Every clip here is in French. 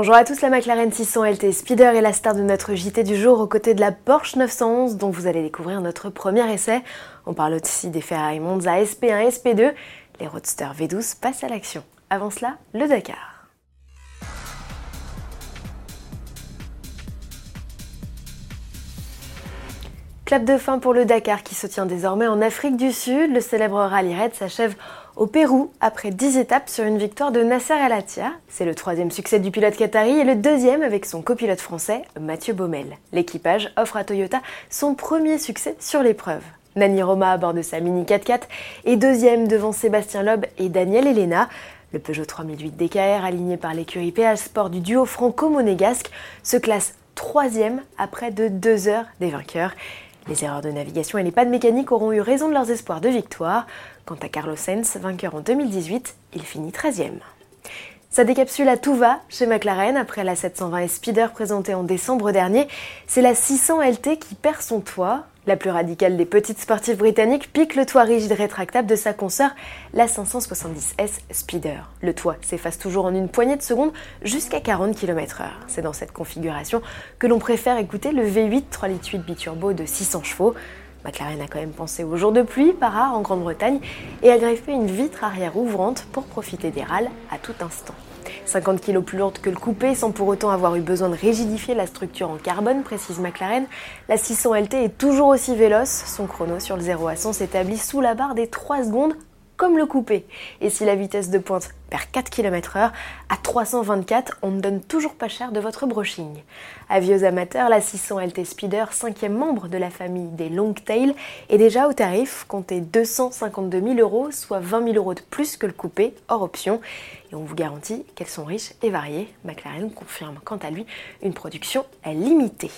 Bonjour à tous, la McLaren 600 LT Speeder est la star de notre JT du jour aux côtés de la Porsche 911 dont vous allez découvrir notre premier essai. On parle aussi des Ferrari Monza SP1 et SP2. Les Roadster V12 passent à l'action. Avant cela, le Dakar. Clap de fin pour le Dakar qui se tient désormais en Afrique du Sud. Le célèbre rallye raid s'achève au Pérou après 10 étapes sur une victoire de Nasser El Attiyah. C'est le troisième succès du pilote qatari et le deuxième avec son copilote français Mathieu Baumel. L'équipage offre à Toyota son premier succès sur l'épreuve. Nani Roma à bord de sa Mini 4x4 est deuxième devant Sébastien Loeb et Daniel Elena. Le Peugeot 3008 DKR aligné par l'écurie PH Sport du duo franco-monégasque se classe troisième après de deux heures des vainqueurs. Les erreurs de navigation et les pannes mécaniques auront eu raison de leurs espoirs de victoire. Quant à Carlos Sainz, vainqueur en 2018, il finit 13e. Ça décapsule à tout va chez McLaren après la 720 Speeder présentée en décembre dernier. C'est la 600 LT qui perd son toit. La plus radicale des petites sportives britanniques pique le toit rigide rétractable de sa consoeur, la 570S Speeder. Le toit s'efface toujours en une poignée de secondes jusqu'à 40 km/h. C'est dans cette configuration que l'on préfère écouter le V8 3 litres 8 biturbo de 600 chevaux. McLaren a quand même pensé au jour de pluie, par rare en Grande-Bretagne, et a greffé une vitre arrière ouvrante pour profiter des râles à tout instant. 50 kg plus lourde que le coupé sans pour autant avoir eu besoin de rigidifier la structure en carbone, précise McLaren. La 600 LT est toujours aussi véloce. Son chrono sur le 0 à 100 s'établit sous la barre des 3 secondes comme le coupé. Et si la vitesse de pointe perd 4 km/h, à 324, on ne donne toujours pas cher de votre brushing. Avis aux amateurs, la 600 LT Speeder, cinquième membre de la famille des Longtail, est déjà au tarif, comptez 252 000 euros, soit 20 000 euros de plus que le coupé, hors option. Et on vous garantit qu'elles sont riches et variées. McLaren confirme quant à lui une production limitée.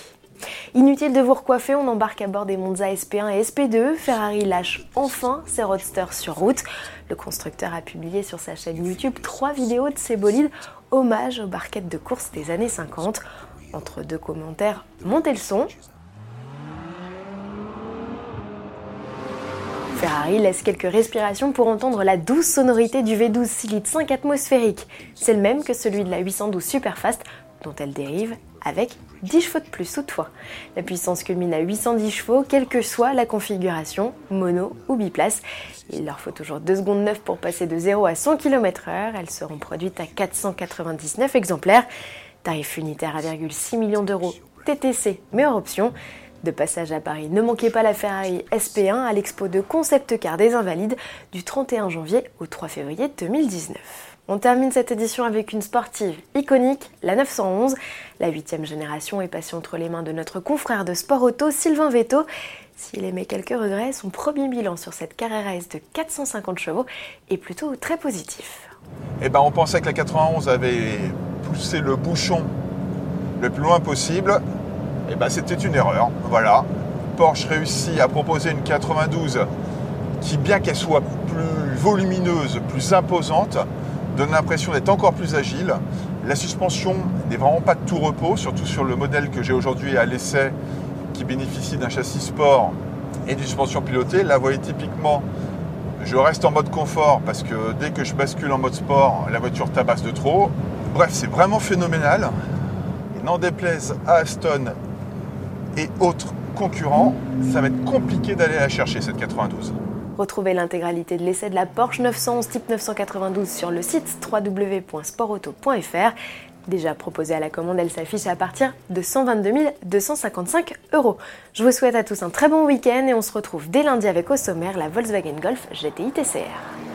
Inutile de vous recoiffer, on embarque à bord des Monza SP1 et SP2. Ferrari lâche enfin ses roadsters sur route. Le constructeur a publié sur sa chaîne YouTube trois vidéos de ses bolides hommage aux barquettes de course des années 50. Entre deux commentaires, montez le son. Ferrari laisse quelques respirations pour entendre la douce sonorité du V12 Silite 5 atmosphérique. C'est le même que celui de la 812 Superfast dont elle dérive avec 10 chevaux de plus toutefois. La puissance culmine à 810 chevaux, quelle que soit la configuration, mono ou biplace. Il leur faut toujours 2 secondes 9 pour passer de 0 à 100 km/h. Elles seront produites à 499 exemplaires. Tarif unitaire à 1,6 million d'euros TTC, mais option. De passage à Paris, ne manquez pas la Ferrari SP1 à l'expo de Concept Car des Invalides du 31 janvier au 3 février 2019. On termine cette édition avec une sportive iconique, la 911. La huitième génération est passée entre les mains de notre confrère de sport auto, Sylvain Vetto. S'il émet quelques regrets, son premier bilan sur cette carrière S de 450 chevaux est plutôt très positif. Eh ben, on pensait que la 91 avait poussé le bouchon le plus loin possible. Eh ben, c'était une erreur. Voilà. Porsche réussit à proposer une 92 qui, bien qu'elle soit plus volumineuse, plus imposante, donne l'impression d'être encore plus agile. La suspension n'est vraiment pas de tout repos, surtout sur le modèle que j'ai aujourd'hui à l'essai qui bénéficie d'un châssis sport et d'une suspension pilotée. Là, vous voyez typiquement, je reste en mode confort parce que dès que je bascule en mode sport, la voiture tabasse de trop. Bref, c'est vraiment phénoménal. Et n'en déplaise à Aston et autres concurrents, ça va être compliqué d'aller la chercher cette 92. Retrouvez l'intégralité de l'essai de la Porsche 911 type 992 sur le site www.sportauto.fr. Déjà proposée à la commande, elle s'affiche à partir de 122 255 euros. Je vous souhaite à tous un très bon week-end et on se retrouve dès lundi avec au sommaire la Volkswagen Golf GTI TCR.